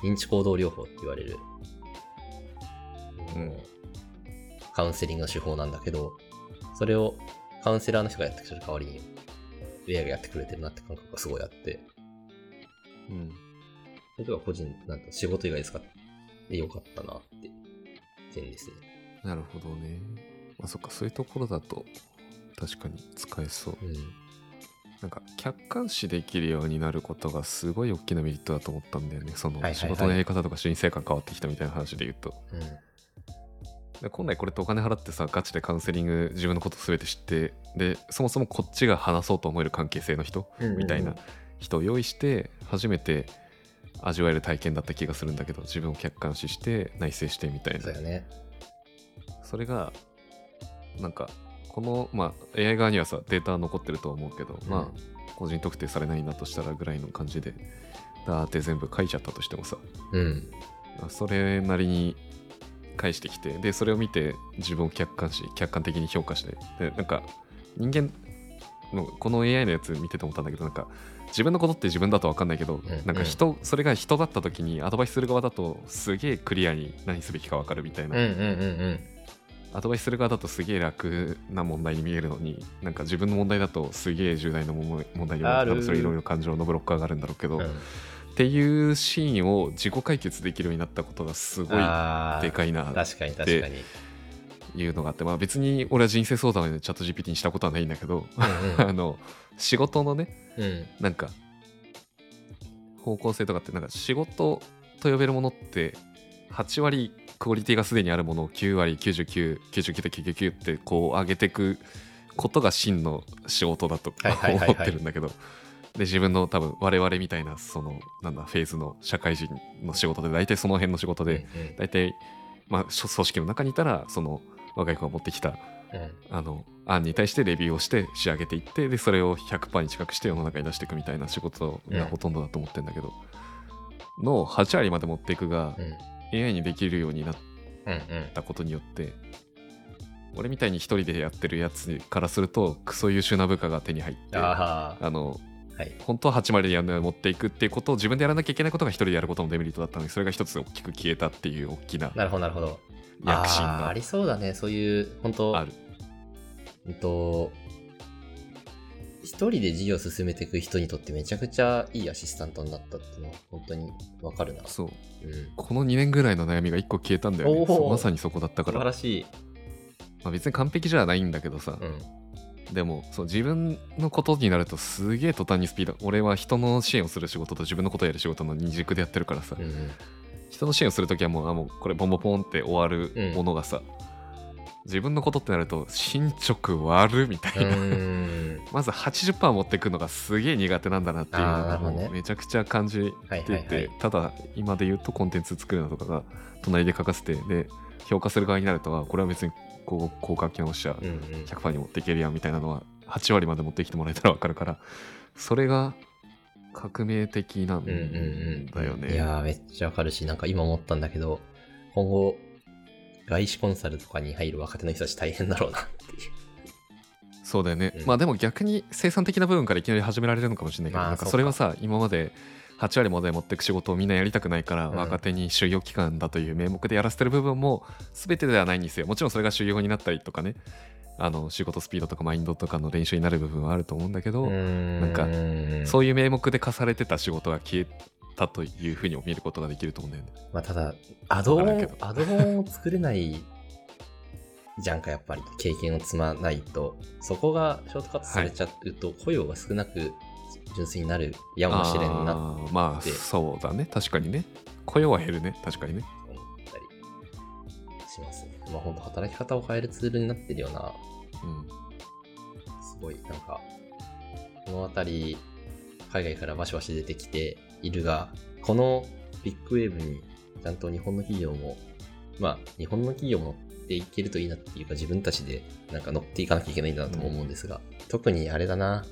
認知行動療法って言われる、うんカウンセリングの手法なんだけど、それをカウンセラーの人がやってくれる代わりに、AI がやってくれてるなって感覚がすごいあって、うん。それとか個人、なんか仕事以外で使ってよかったなって点ですね。なるほどね。まあそっか、そういうところだと確かに使えそう。うん。なんか客観視できるようになることがすごい大きなメリットだと思ったんだよね。そのはいはいはい仕事のやり方とか人生観変わってきたみたいな話で言うと。うん。で本来これってお金払ってさガチでカウンセリング自分のこと全て知ってでそもそもこっちが話そうと思える関係性の人みたいな人を用意して初めて味わえる体験だった気がするんだけど自分を客観視して内省してみたいなそね。それがなんかこの、まあ、AI 側にはさデータ残ってるとは思うけど、うんまあ個人特定されないんだとしたらぐらいの感じでダーって全部書いちゃったとしてもさうん。それなりに返してきてでそれを見て自分を客観視客観的に評価してでなんか人間のこの AI のやつ見てて思ったんだけどなんか自分のことって自分だと分かんないけど、んなんか人それが人だった時にアドバイスする側だとすげえクリアに何すべきか分かるみたいな、うんうんうんうん。アドバイスする側だとすげえ楽な問題に見えるのになんか自分の問題だとすげえ重大な問問題に多分それいろいろ感情のブロックが上がるんだろうけど、うんっていうシーンを自己解決できるようになったことがすごいでかいな確かに確かに。いうのがあって、まあ、別に俺は人生相談をチャット GPT にしたことはないんだけど、うん あの仕事のねうん。うん。なんか方向性とかってなんか仕事と呼べるものって8割クオリティがすでにあるものを9割9999.99ってこう上げていくことが真の仕事だとはいはいはいはい思ってるんだけどで自分の多分我々みたいなそのなんだフェーズの社会人の仕事で大体その辺の仕事でうん大体まあ組織の中にいたらその若い子が持ってきたうん。あの案に対してレビューをして仕上げていってでそれを100%に近くして世の中に出していくみたいな仕事がほとんどだと思ってるんだけど、の8割まで持っていくがうん。AI にできるようになったことによって俺みたいに一人でやってるやつからするとクソ優秀な部下が手に入ってああのあはい。本当は8割でやるのを持っていくっていうことを自分でやらなきゃいけないことが一人でやることのデメリットだったのにそれが一つ大きく消えたっていう大きななるほどなるほど。躍進が。ありそうだねそういう本当ある。うんと一人で事業を進めていく人にとってめちゃくちゃいいアシスタントになったっていうのは本当にわかるな。そう。うん。この2年ぐらいの悩みが1個消えたんだよね。まさにそこだったか素ら晴らしい。まあ、別に完璧じゃないんだけどさ、うんでもそう自分のことになるとすげえ途端にスピード俺は人の支援をする仕事と自分のことをやる仕事の二軸でやってるからさ、うんうん。人の支援をするときはもうあもうこれポンポンポンって終わるものがさ、自分のことってなると進捗悪みたいな、まず80%持ってくのがすげえ苦手なんだなっていうのあーながるほどね。もうめちゃくちゃ感じはいてて、ただ今で言うとコンテンツ作るのとかが隣で書かせてで評価する側になるとはこれは別にこう効果機能者うんうん。100%に持っていけるやんみたいなのは8割まで持ってきてもらえたら分かるからそれが革命的なんうんうんうん。だよね。いやーめっちゃわかるしなんか今思ったんだけど今後外資コンサルとかに入る若手の人たち大変だろうなっていう。そうだよね、うん。まあでも逆に生産的な部分からいきなり始められるのかもしれないけど、まあそうかそれはさ今まで8割まで持っていく仕事をみんなやりたくないから、うん。若手に就業期間だという名目でやらせてる部分も全てではないんですよ。もちろんそれが就業になったりとかね。あの仕事スピードとかマインドとかの練習になる部分はあると思うんだけど、なんかうそういう名目で課されてた仕事が消えたというふうにも見ることができると思うんだよね。まあただアドオンアドオンを作れないじゃんかやっぱり。経験を積まないと。そこがショートカットされちゃうと雇用が少なく純粋になるやもしれんなあまあそうだね確かにね雇用は減るね確かにね思ったりしますね。まあ本当働き方を変えるツールになってるようなうんすごい、なんか、この辺り、海外からバシバシ出てきているが、このビッグウェーブに、ちゃんと日本の企業も、まあ、日本の企業も乗っていけるといいなっていうか、自分たちでなんか乗っていかなきゃいけないんだなと思うんですが、特にあれだな、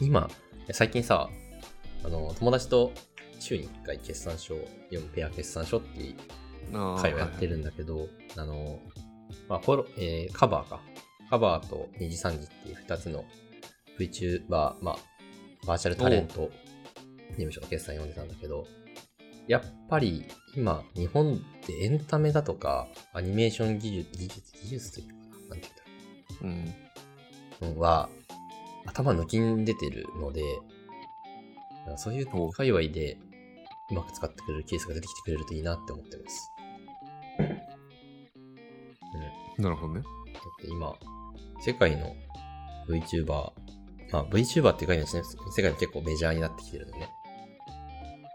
今、最近さ、あの、友達と週に1回決算書、読むペア決算書っていう会をやってるんだけど、あの、まあ、コロ、えーカバーか。カバーと二次三次っていう2つの VTuber、まあ、バーチャルタレント事務所の決算読んでたんだけど、やっぱり今、日本ってエンタメだとか、アニメーション技術、技術、技術というかな、なんて言うんだろう。うんのは頭抜きん出てるので、そういうお界隈でうまく使ってくれるケースが出てきてくれるといいなって思ってます。うん。だなるほどねって今、世界の VTuber、まあ VTuber っていう概念ですね、世界で結構メジャーになってきてるのね。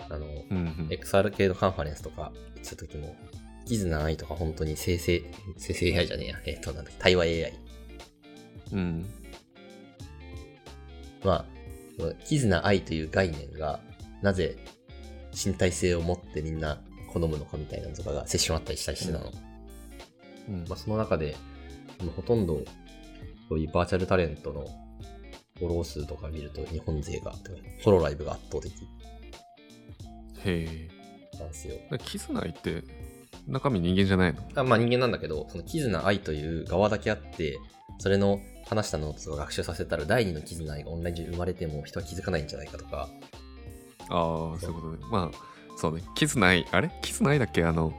あの、うんうん XR 系のカンファレンスとか行ってた時も、キズナアイとか本当に生成、生成 AI じゃねえや、えっ、と、なんだっけ、対話 AI うんまあ、そのキズナ愛という概念が、なぜ身体性を持ってみんな好むのかみたいなのとかがセッションあったりしたりしてたの。うん。まあ、その中で、ほとんど、そういうバーチャルタレントのフォロー数とか見ると日本勢が、ホロライブが圧倒的。へなんですよ。えキズナイって中身人間じゃないの？あまあ人間なんだけど、そのキズナ愛という側だけあって、それの話したノートとか学習させたら第二のキズナアイがオンライン上に生まれても人は気づかないんじゃないかとか、ああそういうことね。まあそうね。キズナアイあれ？キズナアイだっけあの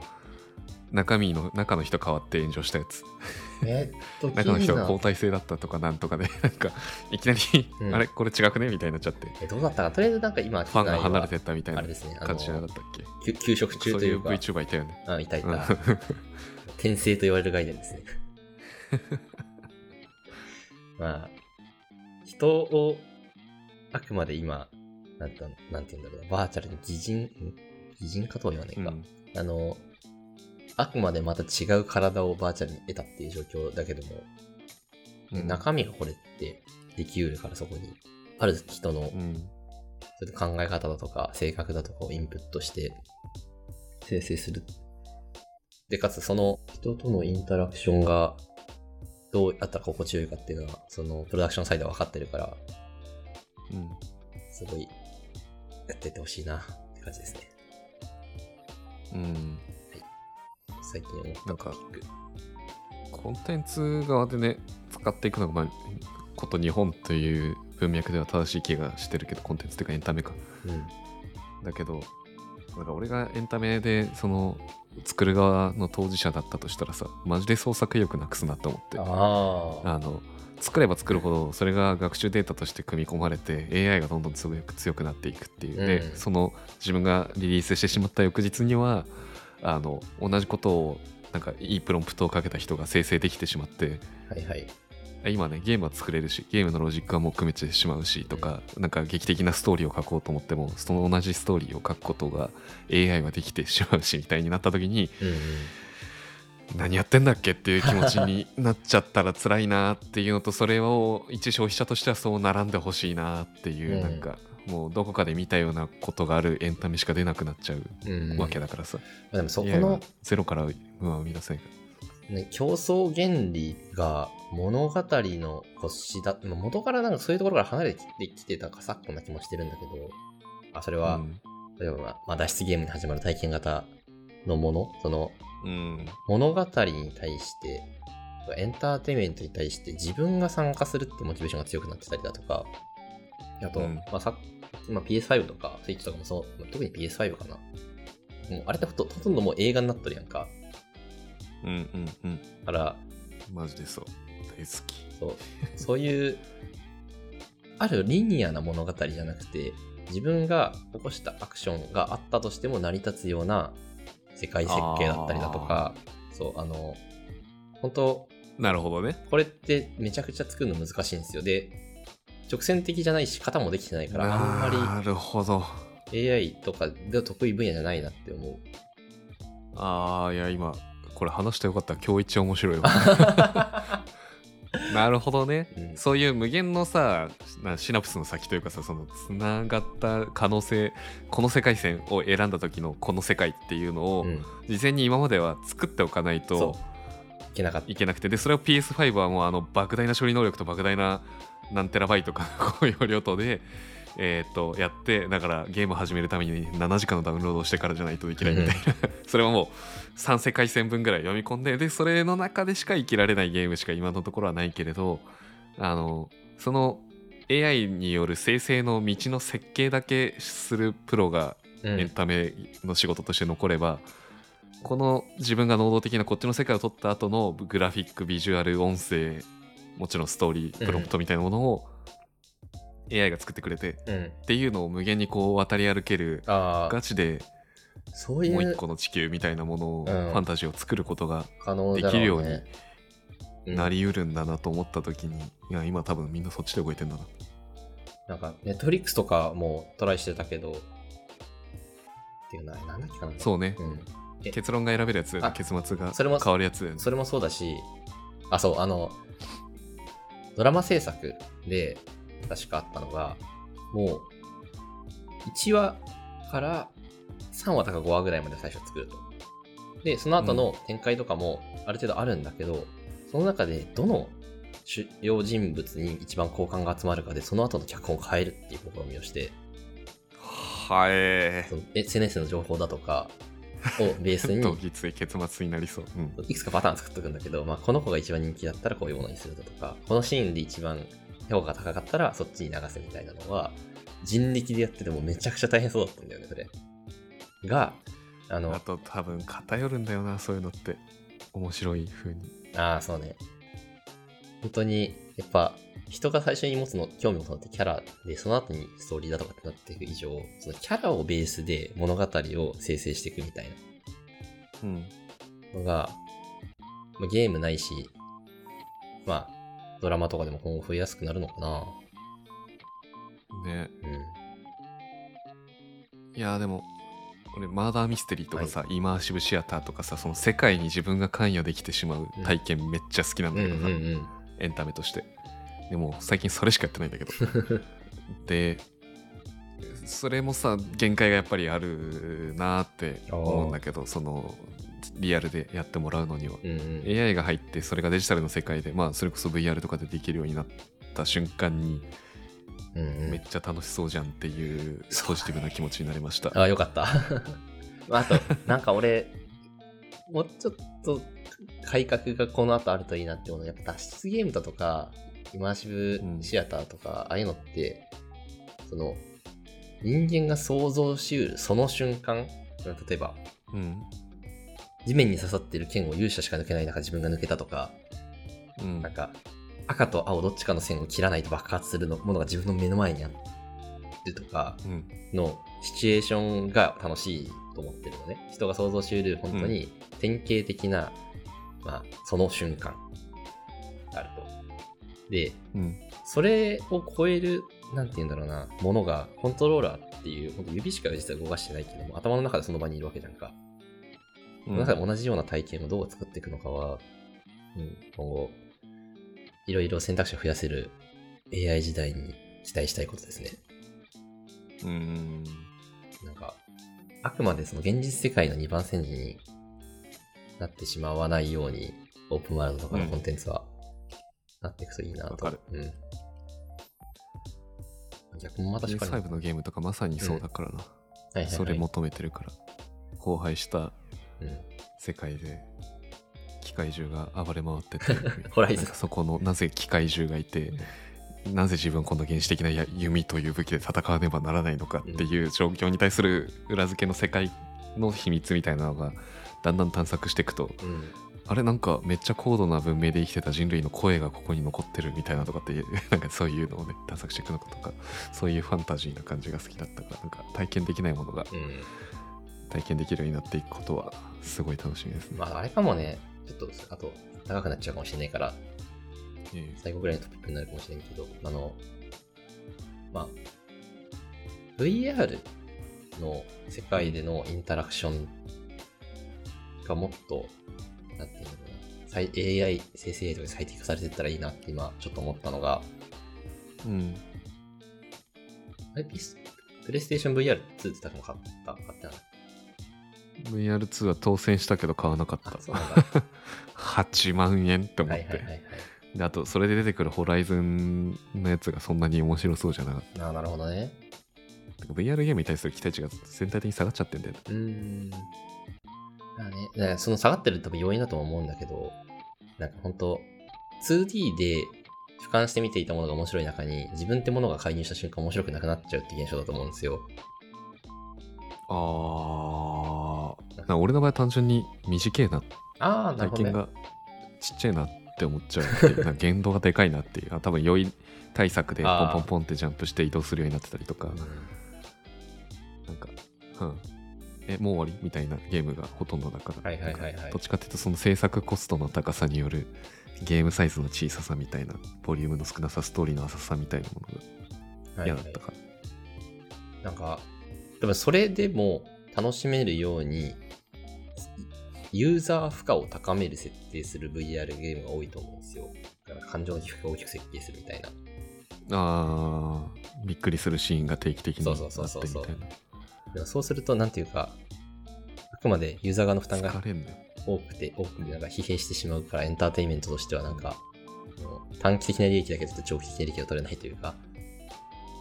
中身の中の人変わって炎上したやつ。えっと、中の人がキズナ交代制だったとかなんとかで なんかいきなり、うん。あれ？これ違くね？みたいになっちゃって。え、どうだった？かとりあえずなんか今、ファンが離れててったみたいな感じじゃなかったっけ？休休職中そういうというか、VTuber いたよね。あいたいうんた、転生と言われる概念ですね。まあ、人を、あくまで今、なんてなんて言うんだろうな、バーチャルに擬人、ん擬人化とは言わないか。うんあの、あくまでまた違う体をバーチャルに得たっていう状況だけども、うん中身がこれってできうるからそこに、ある人のうんそういう考え方だとか、性格だとかをインプットして、生成する。で、かつその人とのインタラクションがどうやったら心地よいかっていうのは、そのプロダクションサイドは分かってるから、うん。すごいやってってほしいなって感じですね。うん。最近思ったなんかコンテンツ側でね使っていくのが、まあ、こと日本という文脈では正しい気がしてるけどコンテンツっていうかエンタメか。うん。だけどなんか俺がエンタメでその作る側の当事者だったとしたらさマジで創作意欲なくすなって思って。あの作れば作るほどそれが学習データとして組み込まれて AI がどんどん強く強くなっていくっていう、うんでその自分がリリースしてしまった翌日にはあの同じことをなんかいいプロンプトをかけた人が生成できてしまってはいはい。今ねゲームは作れるしゲームのロジックはもう組めてしまうしとかなんか劇的なストーリーを書こうと思ってもその同じストーリーを書くことが AI はできてしまうしみたいになった時にうんうん。何やってんだっけっていう気持ちになっちゃったら辛いなっていうのとそれを一消費者としてはそう並んでほしいなっていう、うん。なんかもうどこかで見たようなことがあるエンタメしか出なくなっちゃううんうんわけだからさ、まあでもそこの、ゼロからは生み出せないかね、競争原理が物語の腰だ、まあ元からなんかそういうところから離れてきてたか昨今な気もしてるんだけど、あそれらは、例えば、まあまあ、脱出ゲームに始まる体験型のもの、そのうん、うん物語に対して、エンターテインメントに対して自分が参加するってモチベーションが強くなってたりだとか、あと、うん。まあさまあ、PS5 とか、スイッチとかもそう、まあ特に PS5 かな。もうあれってほとほとんどもう映画になっとるやんか。うんうんうん。だから、マジでそう。大好き。そう、そういう、あるリニアな物語じゃなくて、自分が起こしたアクションがあったとしても成り立つような世界設計だったりだとか、そう、あの、本当なるほどね。これってめちゃくちゃ作るの難しいんですよ。で、直線的じゃないし、型もできてないから、あんまなるほど。り AI とかで得意分野じゃないなって思う。ああいや今これ話してよかった今日一面白いわ なるほどね、うんそういう無限のさなシナプスの先というかさそのつながった可能性この世界線を選んだ時のこの世界っていうのを、うん。事前に今までは作っておかないそとう。いけなかった。いけなくてでそれを PS5 はもうあの莫大な処理能力と莫大な何テラバイトかの 容量とでえー、とやってだからゲーム始めるために7時間のダウンロードをしてからじゃないとできないみたいな、それはもう3世界線分ぐらい読み込んででそれの中でしか生きられないゲームしか今のところはないけれどあのその AI による生成の道の設計だけするプロがうん。エンタメの仕事として残れば、この自分が能動的なこっちの世界を撮った後のグラフィックビジュアル音声もちろんストーリープロンプトみたいなものを AI が作ってくれて、うん。っていうのを無限にこう渡り歩けるガチでそういうもう一個の地球みたいなものを、うん。ファンタジーを作ることができるようにうん。なりうるんだなと思った時に、いや今多分みんなそっちで動いてんだな。なんか、ネットフリックスとかもトライしてたけど、っていうのは、なんだっけかな。そうね、うん。え。結論が選べるやつ結末がそれも変わるやつね。それもそうだし、あ、そう、あの、ドラマ制作で確かあったのが、もう、1話から3話とか5話ぐらいまで最初作ると。で、その後の展開とかもある程度あるんだけど、その中でどの主要人物に一番好感が集まるかで、その後の脚本を変えるっていう試みをして、はえその SNS の情報だとかをベースに、どぎつい結末になりそう、うん、いくつかパターン作っとくんだけど、まあ、この子が一番人気だったらこういうものにするだとか、このシーンで一番評価が高かったらそっちに流せみたいなのは、人力でやっててもめちゃくちゃ大変そうだったんだよね、それ。が、あの、あと多分偏るんだよなそういうのって面白い風にああ、そうね。本当に、やっぱ、人が最初に持つの、興味を持つのってキャラで、その後にストーリーだとかってなっていく以上、そのキャラをベースで物語を生成していくみたいうんなのが、まあゲームないし、まあ、ドラマとかでも今後増えやすくなるのかな。ねうん。いやでも俺マーダーミステリーとかさ、イマーシブシアターとかさその世界に自分が関与できてしまう体験めっちゃ好きなんうんうんだけどさ、うん。エンタメとしてでも最近それしかやってないんだけど でそれもさ限界がやっぱりあるなって思うんだけどそのリアルでやってもらうのには。うんうん。AI が入ってそれがデジタルの世界でまあそれこそ VR とかでできるようになった瞬間にうんうん。めっちゃ楽しそうじゃんっていうポジティブな気持ちになりました、あ、よかった。まああと、なんか俺、もうちょっと改革がこの後あるといいなって思うのは、やっぱ脱出ゲームだとか、イマーシブシアターとか、ああいうのって、その、人間が想像しうるその瞬間、例えば、うん地面に刺さってる剣を勇者しか抜けない中自分が抜けたとか、うんなんか、赤と青どっちかの線を切らないと爆発するのものが自分の目の前にあるとか、うんのシチュエーションが楽しいと思ってるのね。人が想像しうる本当に典型的な、まあ、その瞬間があると。で、うんそれを超える、なんて言うんだろうな、ものが、コントローラーっていう、本当指しか実は動かしてないけども、頭の中でその場にいるわけじゃんか。その中で同じような体験をどう作っていくのかは、うん、今後、いろいろ選択肢を増やせる AI 時代に期待したいことですね。うんなんか、あくまでその現実世界の2番煎じになってしまわないように、オープンワールドとかのコンテンツはなっていくといいなと。うん。逆もまた確かに。PS5 のゲームとかまさにそうだからな、はいはいはいそれ求めてるから荒廃したうん。世界で機械獣が暴れ回ってて ホライズそこのなぜ機械獣がいてなぜ自分はこの原始的なや弓という武器で戦わねばならないのかっていう状況に対する裏付けの世界の秘密みたいなのがだんだん探索していくとうん。あれなんかめっちゃ高度な文明で生きてた人類の声がここに残ってるみたいなとかって なんかそういうのをね探索していくのとかそういうファンタジーな感じが好きだったからなんか体験できないものがうん。体験できるようになっていくことはすごい楽しみですね。まあ、あれかもね、ちょっと、あと、長くなっちゃうかもしれないから、ええ最後ぐらいのトピックになるかもしれんけど、あの、まあ、VR の世界でのインタラクションがもっと、なんていうのかな、最 AI、生成 AI とかで最適化されていったらいいなって今、ちょっと思ったのが、うん、あれ、ピスプレイステーション VR2 って多分買った、買ってない VR2 は当選したけど買わなかっあ、た。そうなんだ。8万円って思って、はいはいはいはい。であとそれで出てくるホライズンのやつがそんなに面白そうじゃなかっあなるほどね。VR ゲームに対する期待値が全体的に下がっちゃってんだよね。うーん。まあね、だからその下がってる多分要因だとは思うんだけど、なんか本当 2D で俯瞰して見ていたものが面白い中に、自分ってものが介入した瞬間面白くなくなっちゃうって現象だと思うんですよ。あー。俺の場合は単純に短いな、ああ、なるほど、ね。体験がちっちゃいなって思っちゃうっていう。なんか限度がでかいなっていう。あ多分良い対策でポンポンポンってジャンプして移動するようになってたりとか、なんか、うん。え、もう終わりみたいなゲームがほとんどだから。はいはいはいはいどっちかっていうとその制作コストの高さによるゲームサイズの小ささみたいな、ボリュームの少なさ、ストーリーの浅さみたいなものがはい嫌だったから。なんか、多分それでも楽しめるように、ユーザー負荷を高める設定する VR ゲームが多いと思うんですよ。だから感情の起伏を大きく設計するみたいな。あー、びっくりするシーンが定期的にあそうってそうそうそうみたいな。でもそうすると、なんていうか、あくまでユーザー側の負担が。多くて、多くなんか疲弊してしまうから、エンターテインメントとしてはなんか、短期的な利益だけど長期的な利益が取れないというか、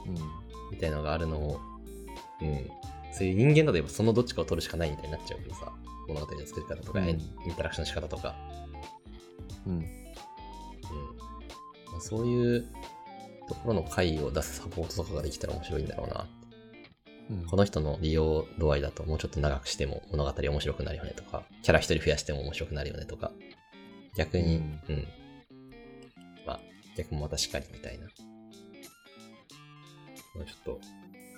うん。みたいなのがあるのを、うん。そういう人間だとやっぱそのどっちかを取るしかないみたいになっちゃうけどさ、物語の作り方とか、うんインタラクションの仕方とか、うん。うん。まあ、そういうところの回を出すサポートとかができたら面白いんだろうな。うんこの人の利用度合いだともうちょっと長くしても物語面白くなるよねとか、キャラ一人増やしても面白くなるよねとか、逆に、ううんん。まあ、逆もまたしかりみたいな。まあちょっと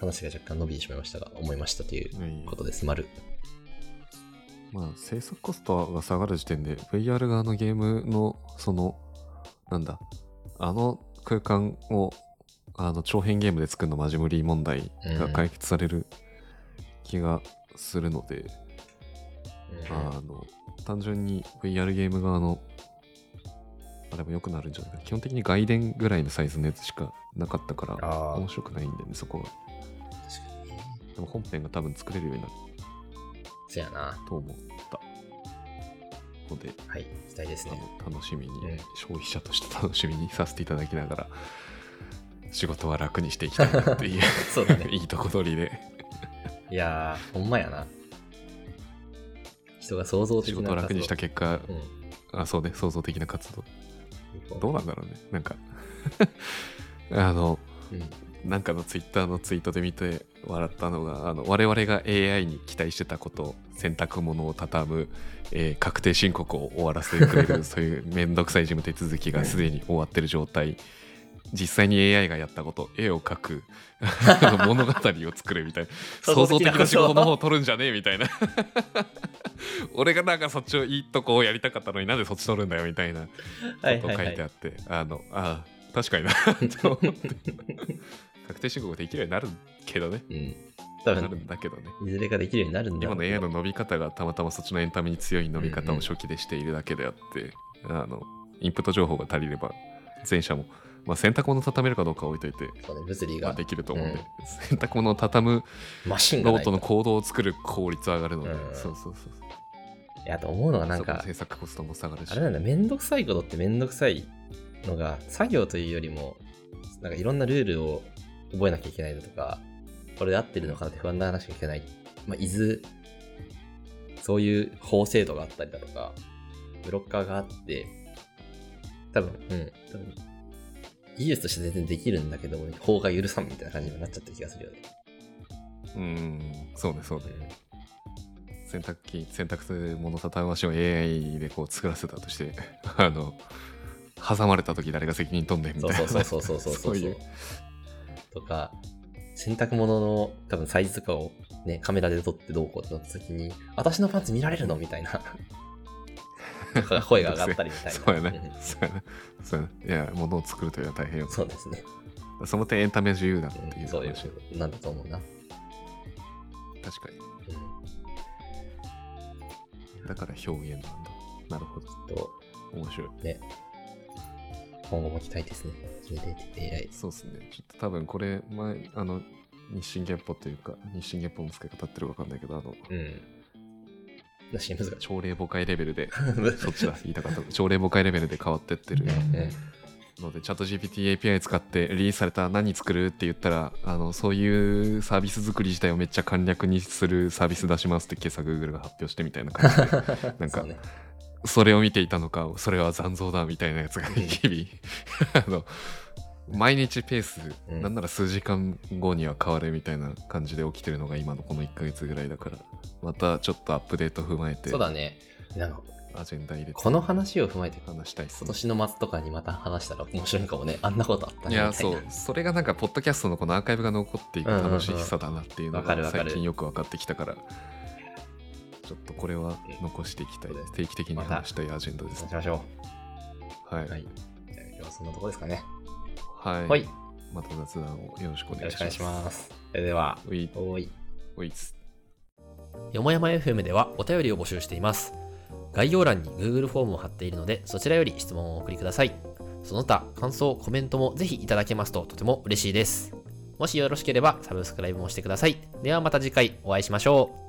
話が若干伸びてしまいましたが、思いましたということです。丸。まあ、制作コストが下がる時点で VR 側のゲームのそのなんだあの空間をあの長編ゲームで作るのマジ無理問題が解決される気がするので、あの単純に VR ゲーム側のあれも良くなるんじゃないかな。基本的に外伝ぐらいのサイズのやつしかなかったから面白くないんだよねそこは。確かにね。でも本編が多分作れるようになるそやな。と思ったのではい、期待ですね。楽しみに、うん消費者として楽しみにさせていただきながら仕事は楽にしていきたいなっていう そうだね。いいとこ取りでいやー、ほんまやな。人が創造的仕な事を楽にした結果。うん。あそうね創造的な活動どうなんだろうねなんか あのうん。なんかのツイッターのツイートで見て笑ったのがあの我々が AI に期待してたこと洗濯物を畳む、えー確定申告を終わらせてくれるそういうめんどくさい事務手続きがすでに終わってる状態。実際に AI がやったこと絵を描く 物語を作るみたいな。創創造造的な仕事の方を取るんじゃねえみたいな。俺がなんかそっちをいいとこをやりたかったのになんでそっち取るんだよみたいな。ことを書いてあって、あのああ確かにな。と思って。確定申告できるようになるけどね。うん。多なる分、んだけどね。いずれかできるようになるんだ。ろ今の AI の伸び方がたまたまそっちのエンタメに強い伸び方うんうんを初期でしているだけであって、あのインプット情報が足りれば前者も、まあ、洗濯物を畳めるかどうかは置いといて、ね、物理が。まあ、できると思うんで、うん。洗濯物を畳むロボットの行動を作る効率は上がるので、うん。そうそうそういや、あと思うのがなんか制、作コストも下がるし。あれなんだ、めんどくさいことってめんどくさいのが、作業というよりも、なんかいろんなルールを覚えなきゃいけないのとか、これで合ってるのかなって不安な話がいけない。まあ、いず、そういう法制度があったりだとか、ブロッカーがあって、多分、うん、多分、技術として全然できるんだけども、法が許さんみたいな感じになっちゃってる気がするよね。うんそうねそうね洗濯機洗濯物畳むマシンを AI でこう作らせたとして あの挟まれた時誰が責任取んねんみたいなそうそうそうそうそうそう そういうとか、洗濯物の多分サイズとかをね、カメラで撮ってどうこうってなった時に、私のパンツ見られるのみたいな。声が上がったりみたいな。そうやねんそうやねそうやねいや物を作るというのは大変よそうですね。その点エンタメは自由だっていうそういうとなんだと思うな。確かにうんだから表現なんだなるほどと、面白いね。今後も期待ですね。ジェネレーティブ AI。そうですね。ちょっと多分これ前あの日進月歩というか日進月歩の使い方ってるか分かんないけどあのうん。朝令暮改レベルで そっちだ言いたかった。朝令暮改レベルで変わってってる。うんので、チャット GPT API 使ってリリースされた何作るって言ったら、あのそういうサービス作り自体をめっちゃ簡略にするサービス出しますって今朝 Google が発表してみたいな感じで、なんかねそれを見ていたのか、それは残像だみたいなやつがうん日々、あの、毎日ペース、うんなんなら数時間後には変わるみたいな感じで起きてるのが今のこの1ヶ月ぐらいだから、またちょっとアップデート踏まえて、そうだね。なんか、アジェンダ入れてこの話を踏まえて、話したいっす今ね。年の末とかにまた話したら 面白いかもね。あんなことあったね。いや、そう、それがなんか、ポッドキャストのこのアーカイブが残っていく楽しさだなっていうのが最近よく分かってきたから、ちょっとこれは残していきたい。定期的に話したいアジェンダですそう。しましょはい。う。はい。じゃあ今日はそんなとこですかね。はい。はい。よまた雑談をよろしくお願いします。ろしくお願いします。それでは、うい、おい。ういっす。よもやま FM ではお便りを募集しています。概要欄に Google フォームを貼っているので、そちらより質問をお送りください。その他、感想、コメントもぜひいただけますととても嬉しいです。もしよろしければサブスクライブもしてください。ではまた次回お会いしましょう。